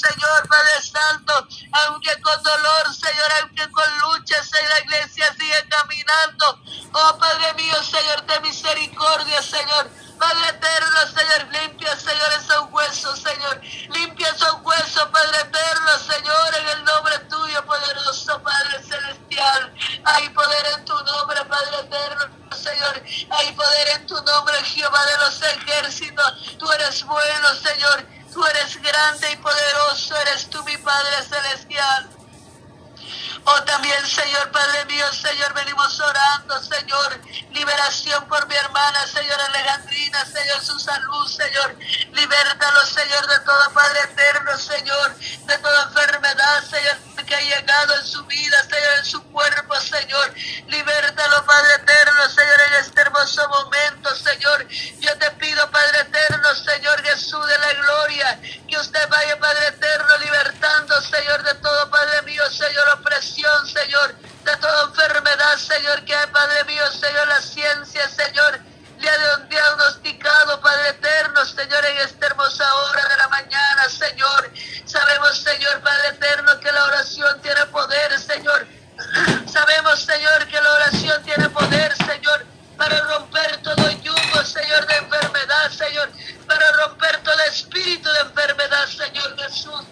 Señor, Padre Santo, aunque con dolor, Señor, aunque con lucha, Señor, la iglesia sigue caminando. Oh Padre mío, Señor, de misericordia, Señor. Padre eterno, Señor, limpia, Señor, esos huesos, Señor. Limpia esos huesos, Padre eterno, Señor, en el nombre tuyo, poderoso, Padre celestial. Hay poder en tu nombre, Padre eterno, Señor. Hay poder en tu nombre, Jehová de los ejércitos. Tú eres bueno, Señor. Tú eres grande y poderoso. Eres tú, mi Padre celestial. Oh, también, Señor, Padre mío, Señor, venimos orando, Señor, liberación por mi hermana, Señor Alejandrina, Señor, su salud, Señor, libértalo, Señor, de todo, Padre eterno, Señor, de toda enfermedad, Señor, en su vida, Señor, en su cuerpo, Señor, libértalo, Padre eterno, Señor, en este hermoso momento, Señor, yo te pido, Padre eterno, Señor Jesús de la gloria, que usted vaya, Padre eterno, libertando, Señor, de todo, Padre mío, Señor, opresión, Señor, de toda enfermedad, Señor, que hay, Padre mío, Señor, la ciencia, Señor, le ha diagnosticado, Padre eterno, Señor, en esta hermosa hora de la mañana, Señor. Sabemos, Señor, Padre eterno, que la oración tiene poder, Señor. Sabemos, Señor, que la oración tiene poder, Señor, para romper todo yugo, Señor, de enfermedad, Señor, para romper todo espíritu de enfermedad, Señor Jesús.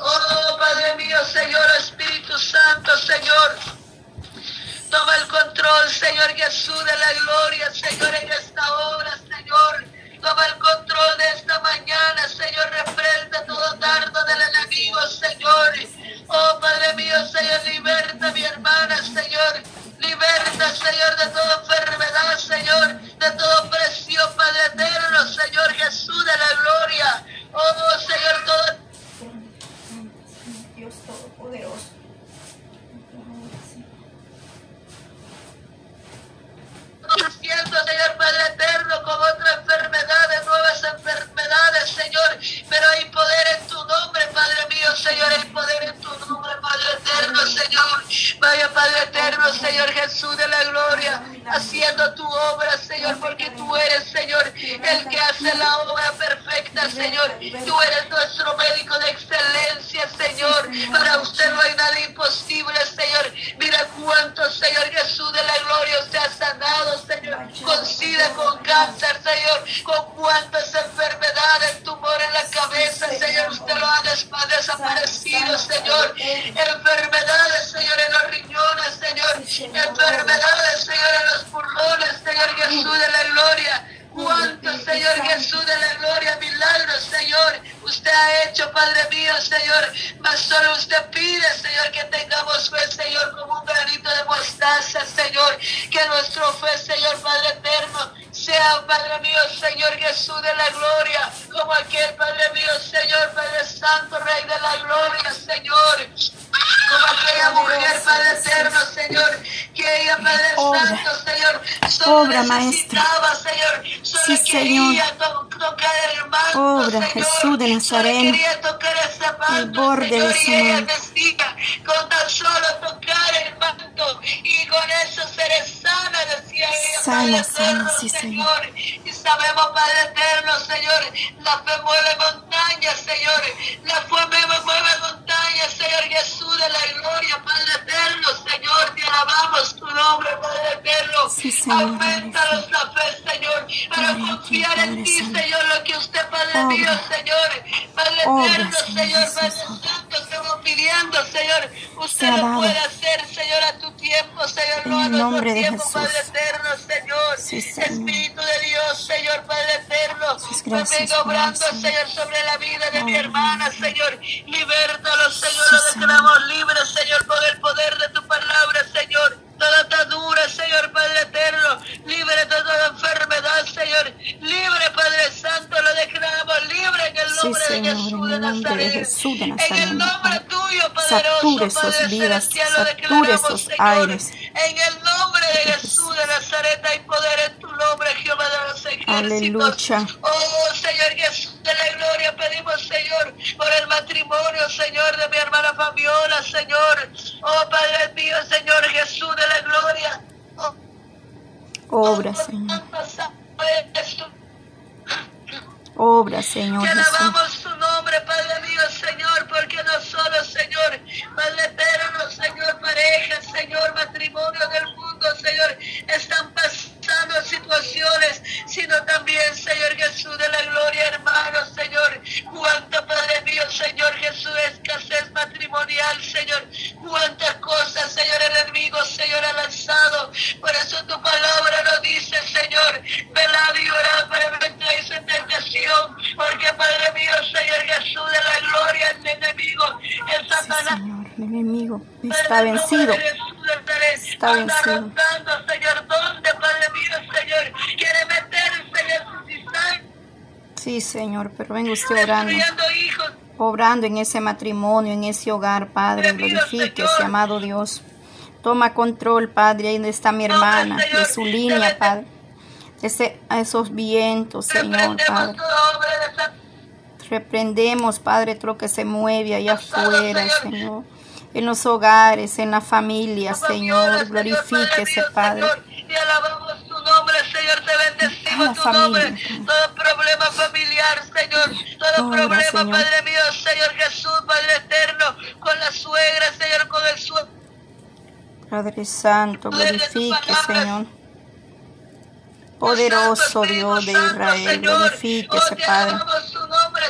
Oh, Mío, Señor, Espíritu Santo, Señor. Toma el control, Señor Jesús, de la gloria, Señor, en esta hora, Señor. Toma el control de esta mañana, Señor. Reprenda todo dardo del enemigo, Señor. Oh, Padre mío, Señor, liberta mi hermana, Señor. Liberta, Señor, de toda enfermedad, Señor, de toda opresión, Padre eterno, Señor Jesús de la gloria. Oh, Señor, todo siento, Señor Padre eterno, con otras enfermedades, nuevas enfermedades, Señor. Pero hay poder en tu nombre, Padre mío, Señor. Hay poder en tu nombre, Padre eterno, Señor. Vaya, Padre eterno, Señor Jesús de la gloria, haciendo tu obra, Señor, porque tú eres, Señor, el que hace la obra perfecta, Señor. Tú eres nuestro médico de excelencia, Señor. Para usted no hay nada imposible, Señor. Mira cuánto, Señor Jesús de la gloria, usted ha sanado, Señor, con sida, con cáncer, Señor, con cuántas enfermedades, tumor en la cabeza, Señor, usted lo ha des- ha desaparecido, Señor, enfermedades, Señor, en los riñones, Señor, enfermedades, Señor, en los pulmones, Señor Jesús de la gloria, cuántos, Señor Jesús de la gloria, milagros, Señor, usted ha hecho, Padre mío, Señor, mas solo usted pide, Señor, que tengamos fe, Señor, como un granito de mostaza, Señor, que nuestro fe, Señor, Padre eterno, sea, Padre mío, Señor Jesús de la gloria, como aquel, Padre mío, Señor, Padre Santo, Rey de la gloria, Señor, como aquella mujer, Padre eterno, Señor, que ella, Padre. Santo, Señor, solo Obra, necesitaba, Señor, solo Sí, quería Señor. Obra, Jesús de Nazaret. quería tocar manto, El borde de su decía, con tan solo tocar el manto, y con eso seré sana, decía ella, Sana, Padre sana, eterno, sí, Señor, y sabemos, Padre eterno, Señor, la fe mueve montañas, Señor, la fe mueve, mueve montañas, Señor Jesús de la gloria, Padre eterno, Sí, Señor, aumentanos la fe, Señor, para confiar en ti. Señor, lo que usted, Padre mío, Señor, Padre eterno, Señor Padre. Santo, estamos pidiendo, Señor, usted lo puede hacer, Señor, a tu tiempo, Señor, no a nuestro nombre de tiempo. Padre eterno, Señor. Espíritu de Dios, Señor, Padre eterno, pues venga obrando, Señor, sobre la vida de mi hermana, Señor, libértalo, Señor, lo declaramos libre, Señor, con el poder de tu palabra, Señor, Padre eterno, libre de toda enfermedad, Señor, libre, Padre Santo, lo declaramos libre en el Sí, nombre de Jesús de Nazaret, en el nombre tuyo, poderoso, esos Padre vidas, celestial, lo declaramos, Señor, aires. en el nombre de Jesús de Nazaret hay poder en tu nombre, Jehová de los ejércitos. Aleluya. Oh, Señor Jesús de la gloria, pedimos, Señor, por el matrimonio, Señor, de mi hermana Fabiola, Señor. Oh, Padre mío, Señor Jesús de la gloria. Obra, Señor. Obra, Señor. Jesús. tu nombre, Padre mío, Señor, porque no solo, Señor, Padre eterno, Señor, parejas, Señor, matrimonio del mundo, Señor, están pasando situaciones, sino también, Señor Jesús de la gloria, hermano, Señor, cuánto, Padre mío, Señor Jesús, escasez matrimonial, Señor, cuántas cosas, Señor, el enemigo, Señor, ha lanzado, por eso tu palabra dice, Señor, velad y orad para evitar en tentación, porque Padre mío, Señor Jesús, de la gloria el enemigo, el Satanás. Sí, señor, el enemigo está vencido. Está vencido. Señor, ¿dónde, Padre mío, Señor? Quiere meterse en Sí, Señor, pero venga usted orando obrando en ese matrimonio, en ese hogar, Padre. Glorifíquese, amado Dios. Toma control, Padre, ahí donde está mi hermana, de su línea, Padre. Ese, esos vientos, Señor, Padre. Reprendemos, Padre, todo lo que se mueve allá afuera, Señor. En los hogares, en la familia, Señor. Glorifíquese, Padre. Y alabamos tu nombre, Señor, te bendecimos tu nombre. Todo problema familiar, Señor. Todo Obra, problema, Señor. Padre mío, Señor Jesús, Padre eterno, con la suegra, Señor, con el suegro. Padre Santo, glorifique, Señor. Poderoso Dios de Israel, glorifíquese, Padre.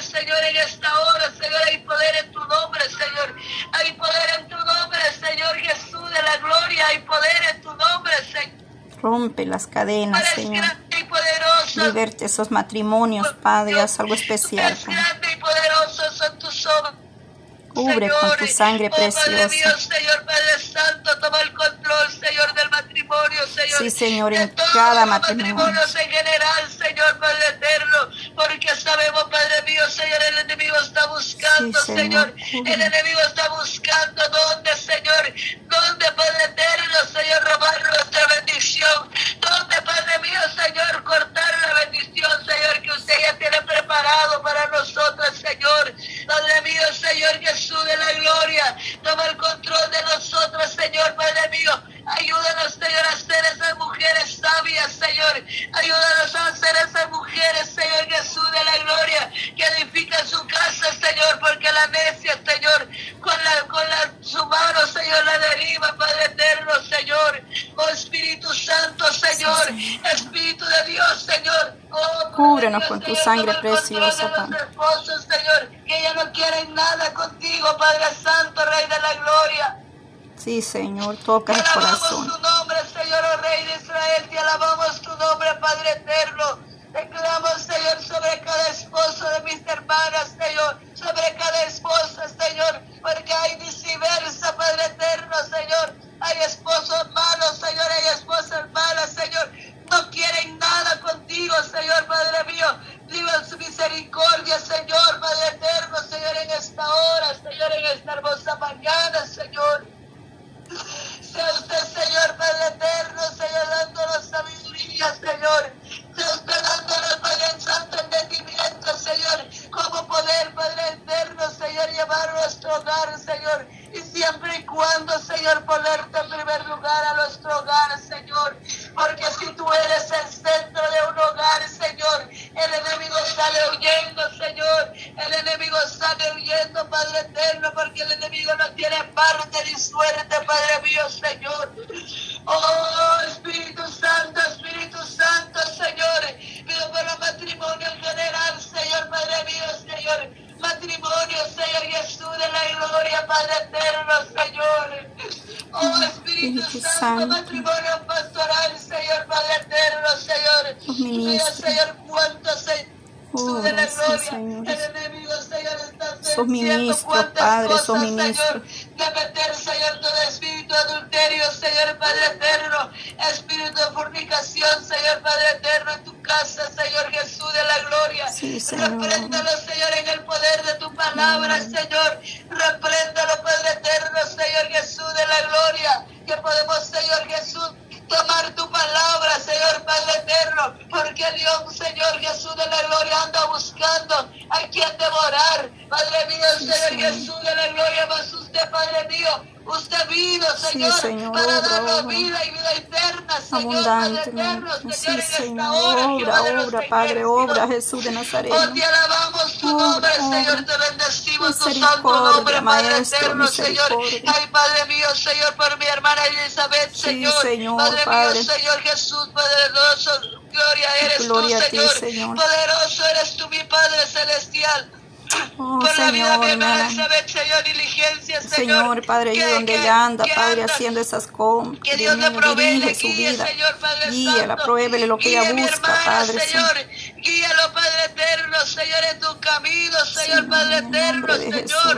Señor, en esta hora, Señor. Hay poder en tu nombre, Señor. Hay poder en tu nombre, Señor Jesús de la gloria. Hay poder en tu nombre, Señor. Rompe las cadenas, Señor. Liberte esos matrimonios, Padre. Haz algo especial, Padre. grande y poderoso son tus obras. Cubre con tu sangre Oh, Padre preciosa. mío, Señor Padre Santo, toma el control, Señor, del matrimonio, Señor. Sí, Señor, de en todos cada matrimonio. matrimonios en general, Señor Padre eterno, porque sabemos, Padre mío, Señor, el enemigo está buscando, Sí, Señor. Señor. El enemigo está buscando dónde, Señor, dónde, Padre eterno, Señor, robar nuestra bendición. Dónde, Padre mío, Señor, cortar la bendición, Señor, que usted ya tiene preparado para nosotros, Señor. Padre mío, Señor Jesús de la gloria, toma el control de nosotros, Señor, Padre mío. Ayúdanos, Señor, a ser esas mujeres sabias, Señor. Ayúdanos a ser esas mujeres, Señor Jesús de la gloria, que edifican su casa, Señor, porque la necia, Señor, con la, con la, su mano, Señor, la deriva, Padre eterno, Señor. Oh Espíritu Santo, Señor, Espíritu de Dios, Señor. Oh, mío, con tu sangre preciosa, Padre. Señor, que ya no quieren nada contigo, Padre Santo, Rey de la gloria. Sí, Señor, toca el alabamos corazón. tu nombre, Señor, oh Rey de Israel. Te alabamos tu nombre, Padre eterno. Declaramos, Señor, sobre cada esposo de mis hermanas, Señor. Sobre cada esposa, Señor. Porque hay viceversa, Padre eterno, Señor. Hay esposos malos, Señor. Hay esposas malas, Señor. No quieren nada contigo, Señor, Padre mío. Viva su misericordia, Señor, Padre eterno, Señor, en esta hora, Señor, en esta hermosa mañana, Señor. Sea usted, Señor Padre eterno, Señor, dándonos sabiduría, Señor. Sea usted dándonos, entendimiento, Señor. Cómo poder, Padre eterno, Señor, llevar nuestro hogar, Señor. Y siempre y cuando, Señor, ponerte en primer lugar a nuestro hogar, Señor. Porque si tú eres el centro de un hogar, Señor, el enemigo sale huyendo, Señor. El enemigo sale huyendo, Padre eterno, porque el enemigo no tiene parte ni suerte, Padre mío, Señor. Oh, Espíritu Santo, Espíritu Santo, Señor. Pido por el matrimonio en general, Señor, Padre mío, Señor. Matrimonio, Señor Jesús de la gloria, Padre eterno, Señor. Oh, Espíritu Espíritu Santo, Santo. matrimonio pastoral, Señor, Padre eterno, Señor. Los Mira, ministros. Señor, cuántos, Señor. Oh, de la gracias, gloria, Señor. el enemigo, Señor, está Sos cuántas Padre, sos. Señor, de meter, Señor, todo espíritu de adulterio, Señor, Padre eterno, espíritu de fornicación, Señor, Padre eterno, en tu casa, Señor Jesús de la gloria. Sí, Señor. Repréndalo, Señor, en el poder de tu palabra, Señor. Repréndalo, Padre eterno, Señor Jesús de la gloria. Que podemos, Señor Jesús, tomar tu palabra, Señor Padre eterno. Porque Dios, Señor Jesús de la gloria, anda buscando a quien devorar. Padre mío, Señor. Jesús de la gloria, más usted, Padre mío. Usted vino, Señor, Señor, para darnos vida y vida eterna, Señor, Padre eterno. Señor, Sí, en esta hora, Obra, obra, Padre, obra, Jesús de Nazaret. Oh, te alabamos tu Obra, nombre. Señor, te bendecimos tu santo nombre, Padre eterno, Señor. Ay, Padre mío, Señor, por mi hermana Elizabeth, Sí, Señor. Señor, Padre, Padre. mío, Señor Jesús, poderoso, gloria eres Gloria tú, a ti, Señor. Señor. Poderoso eres tú, mi Padre celestial. Oh, por la vida de mi Señor, hermana nada. Elizabeth, Señor, diligencia, Señor. Señor, Padre, Que- donde que- ella anda, que Padre, anda haciendo esas compras. que Dios le provee, su guíe, vida. Señor Padre Santo. pruébele lo que ella busca, Padre Señor. Guíalo, Padre eterno, Señor, en tu camino, Señor, Padre eterno,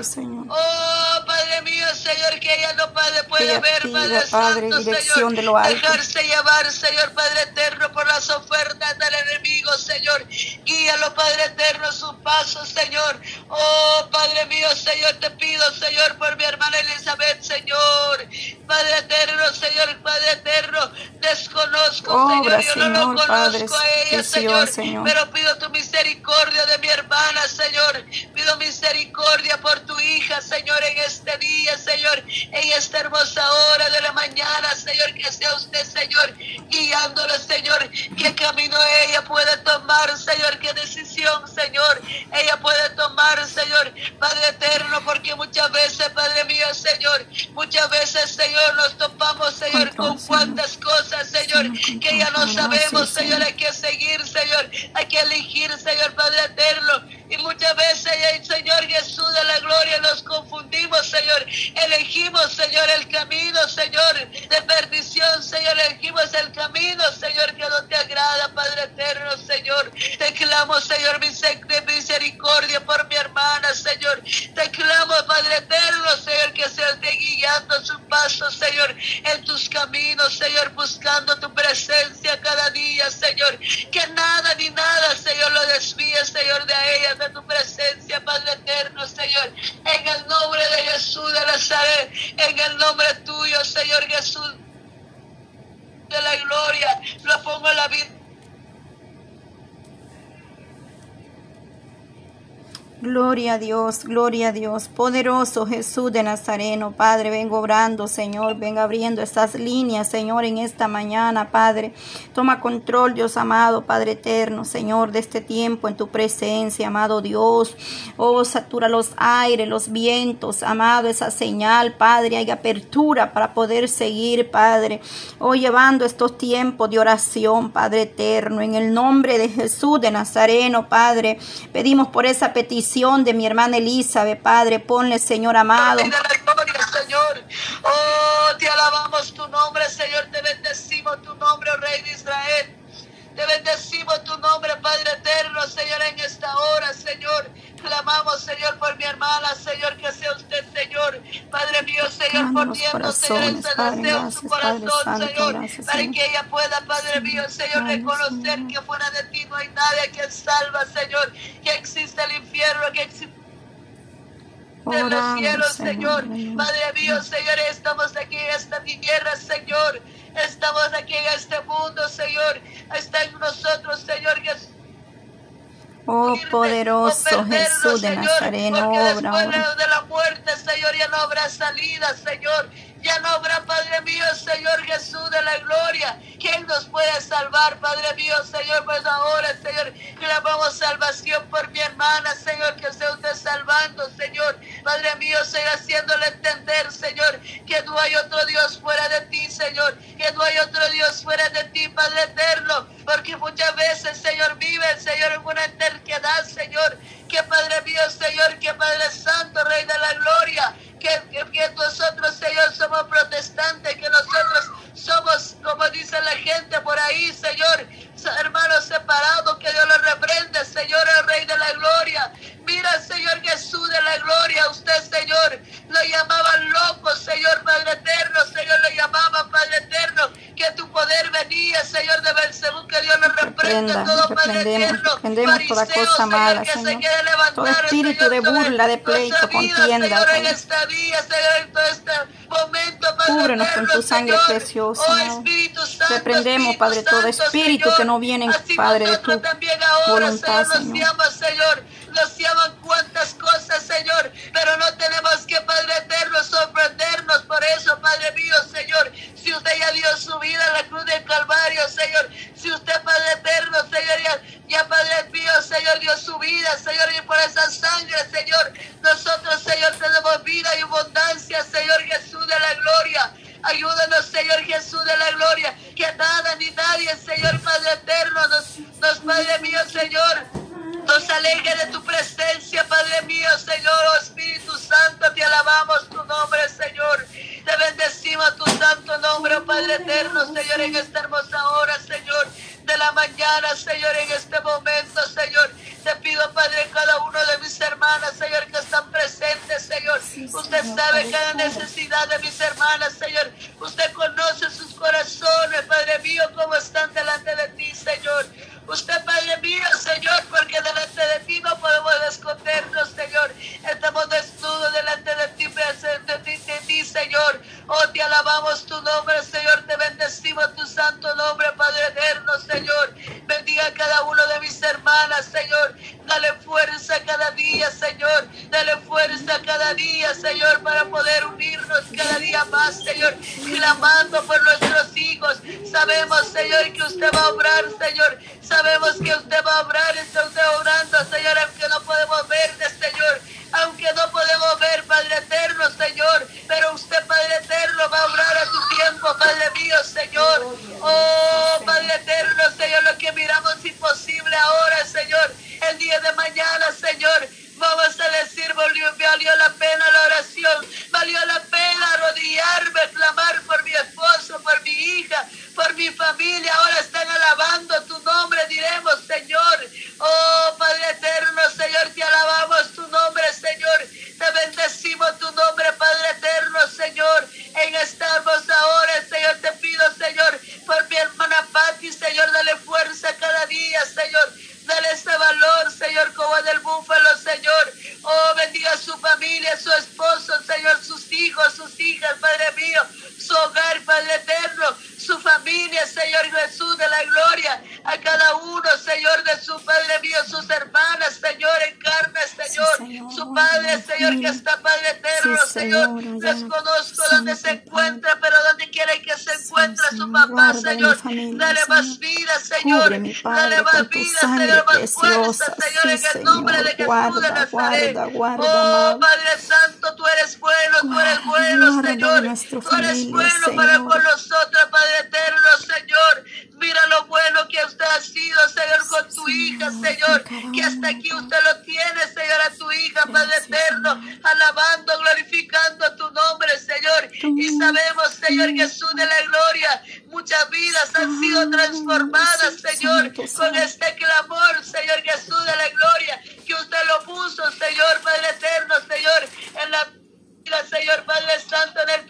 Señor. Oh, Padre mío, Señor, que ella no puede, puede ver, Padre, Santo, Señor. Dejarse llevar, Señor, Padre eterno, por las ofertas del enemigo, Señor. Guíalo, Padre eterno, su paso, Señor. Oh, Padre mío, Señor, te pido, Señor, por mi hermana Elizabeth, Señor. Padre eterno, Señor, Padre eterno, desconozco, Señor, yo no lo conozco a ella, Señor, pero pido tu misericordia de mi hermana, Señor. Pido misericordia por tu hija, Señor, en este día, Señor, en esta hermosa hora de la mañana, Señor, que sea usted, Señor, guiándola, Señor, qué camino ella puede tomar, Señor, qué decisión, Señor, ella puede tomar, Señor, Padre eterno, porque muchas veces, Padre mío, Señor, muchas veces, Señor, nos topamos, Señor, con cuantas cosas, Señor, que ya no sabemos, Señor, hay que seguir, Señor, hay que elegir, Señor, Padre eterno, y muchas veces, Señor Jesús de la gloria, nos confundimos, Señor. Elegimos, Señor, el camino, Señor, de perdición, Señor. Elegimos el camino, Señor, que no te agrada, Padre eterno, Señor. Te clamo, Señor, misericordia por mi hermana, Señor. Te clamo, Padre eterno, Señor, que se esté guiando su paso, Señor, en tus caminos, Señor, buscando tu presencia cada día, Señor. Que nada ni nada, Señor, lo desvíe, Señor, de ella de tu presencia, Padre eterno, Señor. En el nombre de Jesús de Nazaret, en el nombre tuyo, Señor Jesús de la gloria, lo pongo en la vida Gloria a Dios, gloria a Dios. Poderoso Jesús de Nazareno, Padre, vengo obrando, Señor. Venga abriendo estas líneas, Señor, en esta mañana, Padre. Toma control, Dios amado, Padre eterno, Señor, de este tiempo en tu presencia, amado Dios. Oh, satura los aires, los vientos, amado, esa señal, Padre. Hay apertura para poder seguir, Padre. Oh, llevando estos tiempos de oración, Padre eterno. En el nombre de Jesús de Nazareno, Padre, pedimos por esa petición de mi hermana Elizabeth, Padre, ponle, Señor amado. Señor. Oh, te alabamos tu nombre, Señor, te bendecimos tu nombre, oh Rey de Israel. Te bendecimos tu nombre, Padre eterno, Señor, en esta hora, Señor. Clamamos, Señor, por mi hermana, Señor, que sea usted, Señor. Padre mío, Señor, poniendo, Señor, ese deseo en su corazón, Señor, para que ella pueda, Padre mío, Señor, reconocer que fuera de ti no hay nadie que salva, Señor, que existe el infierno, que existe de los cielos, Señor. Padre mío, Señor, estamos aquí en esta tierra, Señor. Estamos aquí en este mundo, Señor. Está en nosotros, Señor Jesús. Oh poderoso Jesús de Nazareno, obra. De la muerte, Señor, ya no habrá salida, Señor. Ya no habrá, Padre mío, Señor Jesús de la gloria. ¿Quién nos puede salvar, Padre mío, Señor? Pues ahora, Señor, clamamos salvación por mi hermana, Señor, que sea usted salvando, Señor. Padre mío, Señor, haciéndole entender, Señor, que no hay otro Dios fuera de ti, Señor. Que no hay otro Dios fuera de ti, Padre eterno. Porque muchas veces, Señor, vive, Señor, en una eternidad, Señor. Que Padre mío, Señor, que Padre Santo, Rey de la Gloria que, nosotros, Señor, somos protestantes, que nosotros somos, como dice la gente por ahí, Señor, hermanos separados, que Dios los reprende, Señor, el Rey de la Gloria. Mira, Señor Jesús de la Gloria, usted, Señor, lo llamaban loco, Señor Padre Eterno, Señor, lo llamaban Padre Eterno, que tu poder venía, Señor de Belcebú, que Dios lo reprende Eterno. Reprendemos toda cosa mala, Señor. Todo espíritu de burla, de pleito, contienda, Señor, en este día, Señor, en todo este momento, Padre Cúbrenos con tu sangre preciosa. Oh, Reprendemos, Padre, todo espíritu que no viene, Padre, de tu voluntad, Señor. Señor. Nos llaman cuantas cosas, Señor, pero no tenemos que, Padre eterno, por eso, Padre mío, Señor. Si usted ya dio su vida en la cruz del Calvario, Señor, si usted, Padre eterno, Señor, ya, Padre mío, Señor, dio su vida, Señor, y por esa sangre, Señor, nosotros, Señor, tenemos vida y abundancia, Señor Jesús de la gloria. Ayúdanos, Señor Jesús de la gloria, que nada ni nadie, Señor Padre eterno, nos Padre mío, Señor, nos alegra de tu presencia, Padre mío, Señor, oh Espíritu Santo, te alabamos tu nombre, Señor. Te bendecimos tu santo nombre, oh Padre eterno, Señor, en esta hermosa hora, Señor, de la mañana, Señor, en este momento, Señor. Te pido, Padre, cada uno de mis hermanas, Señor, que están presentes, Señor. Usted sabe cada necesidad de mis hermanas, Señor. Usted va a obrar, Señor. Sabemos que usted va a obrar, está usted obrando, Señor, Señor, dale más vida, Señor, dale más vida, Señor, más fuerza, Señor, en el nombre de. Jesús de Guarda, Nazaret. guarda, guarda, oh. Padre Santo, tú eres bueno, tú eres bueno, Señor. Tú eres bueno para con nosotros, Padre eterno, Señor. Mira lo bueno que usted ha sido, Señor, con tu hija, Señor. Que hasta aquí usted lo tiene, Señor, a tu hija, Padre eterno. Alabando, glorificando tu nombre, Señor. Y sabemos, Señor Jesús de la gloria, muchas vidas han sido transformadas, Señor, con este clamor, Señor Jesús de la gloria, que usted lo puso, Señor, Padre eterno, Señor, en la vida, Señor Padre Santo, en el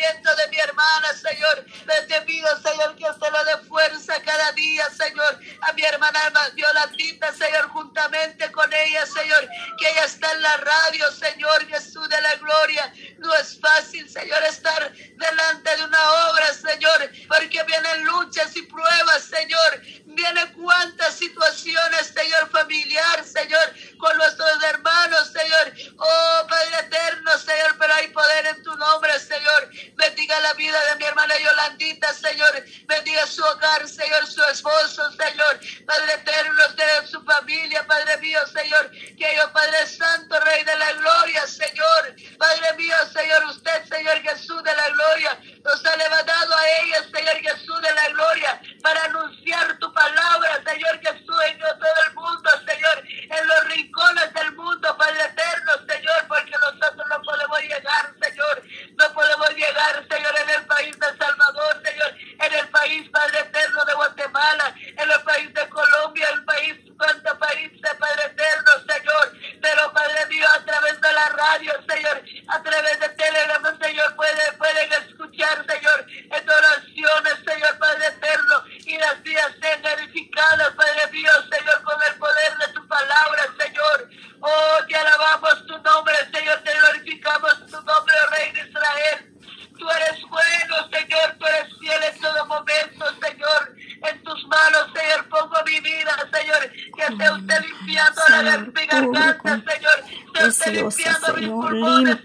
de mi hermana, Señor. Le te pido, Señor, que usted le dé fuerza cada día, Señor, a mi hermana Violatita, Señor, juntamente con ella, Señor, que ella está en la radio, Señor Jesús de la gloria. No es fácil, Señor, estar delante de una obra, Señor, porque vienen luchas y pruebas, Señor. Vienen cuantas situaciones, Señor, familiar, Señor, con nuestros hermanos, Señor. Oh, Padre eterno, Señor, pero hay poder en tu nombre, Señor. Bendiga la vida de mi hermana Yolandita, Señor. Bendiga su hogar, Señor, su esposo, Señor. Padre eterno, usted su familia, Padre mío, Señor. Que yo, Padre Santo, Rey de la gloria, Señor. Padre mío, Señor, usted, Señor Jesús de la gloria, nos ha levantado a ella, Señor Jesús de la gloria, para anunciar tu palabra, Señor Jesús, en todo el mundo, Señor, en los rincones del mundo, Padre eterno, Señor, porque nosotros no podemos llegar, Señor, no podemos llegar, Señor, en el país de Salvador, Señor, en el país, Padre eterno, de Guatemala, en el país de Colombia, el país, cuánto país de Padre eterno, Señor, pero Padre mío, a través de la radio, Señor, a través de Telegram, Señor, pueden, pueden escuchar, Señor, en oraciones, Señor, Padre eterno, y las vidas sean edificadas, Padre mío, Señor, con el poder de tu palabra, Señor. Oh, te alabamos tu nombre, Señor, te glorificamos tu nombre, oh Rey de Israel. Tú eres bueno, Señor, tú eres fiel en todo momento, Señor. En tus manos, Señor, pongo mi vida, Señor. Que sea usted limpiando la Señor, mi cubre garganta, con Señor. Sea usted Preciosa, limpiando mis Señor, pulmones,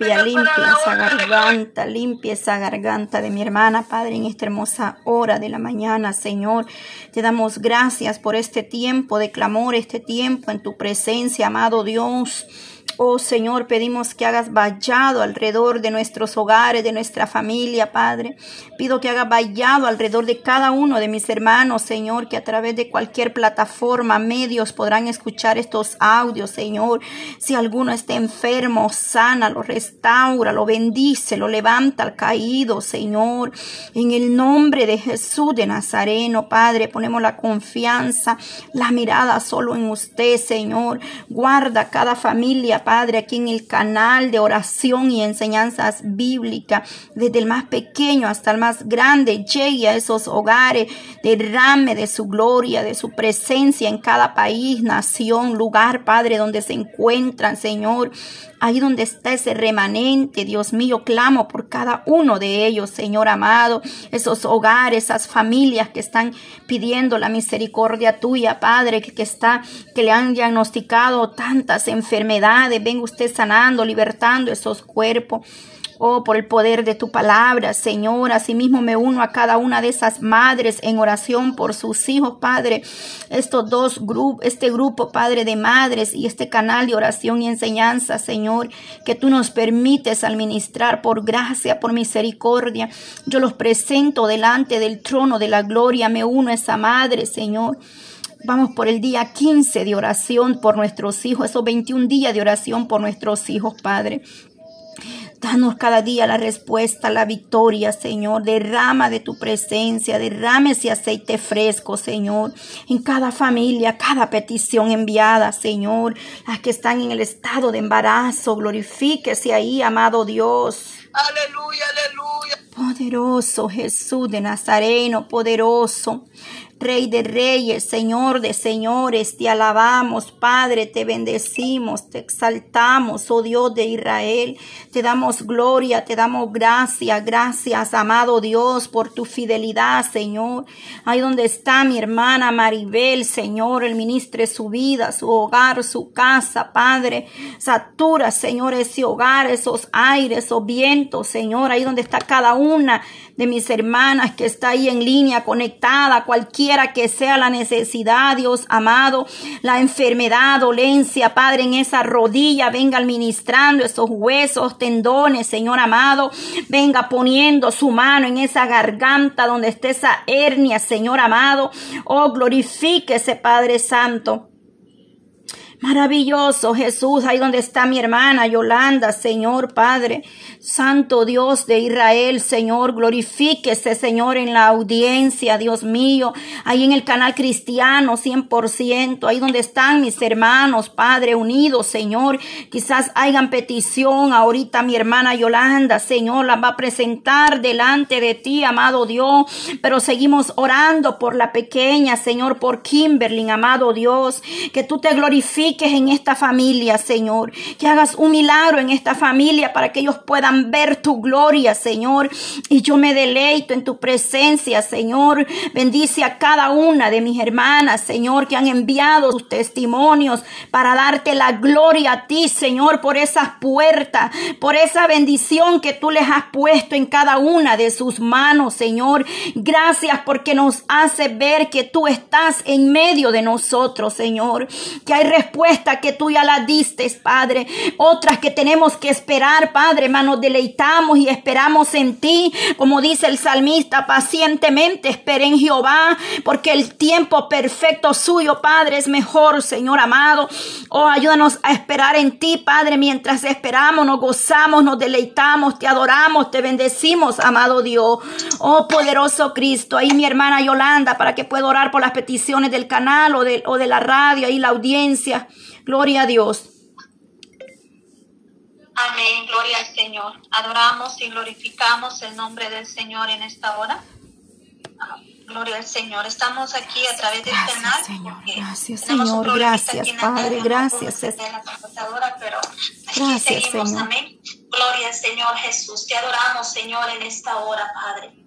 limpia, esa garganta, limpia esa garganta de mi hermana, Padre, en esta hermosa hora de la mañana, Señor. Te damos gracias por este tiempo de clamor, este tiempo en tu presencia, amado Dios. Oh Señor, pedimos que hagas vallado alrededor de nuestros hogares, de nuestra familia, Padre. Pido que hagas vallado alrededor de cada uno de mis hermanos, Señor, que a través de cualquier plataforma, medios podrán escuchar estos audios, Señor. Si alguno está enfermo, sana, lo restaura, lo bendice, lo levanta al caído, Señor. En el nombre de Jesús de Nazareno, Padre, ponemos la confianza, la mirada solo en usted, Señor. Guarda cada familia, Padre, aquí en el canal de oración y enseñanzas bíblicas, desde el más pequeño hasta el más grande, llegue a esos hogares, derrame de su gloria, de su presencia en cada país, nación, lugar, Padre, donde se encuentran, Señor. Ahí donde está ese remanente, Dios mío, clamo por cada uno de ellos, Señor amado, esos hogares, esas familias que están pidiendo la misericordia tuya, Padre, que, está, que le han diagnosticado tantas enfermedades. Venga usted sanando, libertando esos cuerpos. Oh, por el poder de tu palabra, Señor. Asimismo me uno a cada una de esas madres en oración por sus hijos, Padre. Estos dos grupos, este grupo, Padre, de madres y este canal de oración y enseñanza, Señor, que tú nos permites administrar por gracia, por misericordia. Yo los presento delante del trono de la gloria. Me uno a esa madre, Señor. Vamos por el día 15 de oración por nuestros hijos, esos 21 días de oración por nuestros hijos, Padre. Danos cada día la respuesta, la victoria, Señor. Derrama de tu presencia, derrame ese aceite fresco, Señor, en cada familia, cada petición enviada, Señor. Las que están en el estado de embarazo, glorifíquese ahí, amado Dios. Aleluya, aleluya. Poderoso Jesús de Nazareno, poderoso. Rey de reyes, Señor de señores, te alabamos, Padre, te bendecimos, te exaltamos, oh Dios de Israel, te damos gloria, te damos gracia, gracias, amado Dios, por tu fidelidad, Señor. Ahí donde está mi hermana Maribel, Señor, el ministre su vida, su hogar, su casa, Padre, satura, Señor, ese hogar, esos aires, esos vientos, Señor, ahí donde está cada una de mis hermanas que está ahí en línea conectada, cualquiera que sea la necesidad, Dios amado, la enfermedad, dolencia, Padre, en esa rodilla, venga administrando esos huesos, tendones, Señor amado, venga poniendo su mano en esa garganta donde esté esa hernia, Señor amado, oh, glorifíquese, Padre Santo. Maravilloso Jesús, ahí donde está mi hermana Yolanda, Señor Padre, Santo Dios de Israel, Señor, glorifíquese, Señor, en la audiencia, Dios mío, ahí en el canal cristiano, 100%, ahí donde están mis hermanos, Padre, unidos, Señor, quizás hagan petición ahorita mi hermana Yolanda, Señor, la va a presentar delante de ti, amado Dios, pero seguimos orando por la pequeña, Señor, por Kimberly, amado Dios, que tú te glorifiques en esta familia, Señor. Que hagas un milagro en esta familia para que ellos puedan ver tu gloria, Señor. Y yo me deleito en tu presencia, Señor. Bendice a cada una de mis hermanas, Señor, que han enviado sus testimonios para darte la gloria a ti, Señor, por esas puertas, por esa bendición que tú les has puesto en cada una de sus manos, Señor. Gracias porque nos hace ver que tú estás en medio de nosotros, Señor. Que hay que tú ya la diste, Padre. Otras que tenemos que esperar, Padre, hermano, deleitamos y esperamos en ti. Como dice el salmista, pacientemente esperen en Jehová, porque el tiempo perfecto suyo, Padre, es mejor, Señor amado. Oh, ayúdanos a esperar en ti, Padre, mientras esperamos, nos gozamos, nos deleitamos, te adoramos, te bendecimos, amado Dios. Oh, poderoso Cristo. Ahí mi hermana Yolanda, para que pueda orar por las peticiones del canal o de, o de la radio, ahí la audiencia. Gloria a Dios. Amén, gloria al Señor. Adoramos y glorificamos el nombre del Señor en esta hora. Gloria al Señor. Estamos aquí a través del gracias, canal. Señor. Gracias, Señor. Gracias, Padre. Gracias. pero gracias, seguimos. Señor. Amén. Gloria al Señor Jesús. Te adoramos, Señor, en esta hora, Padre.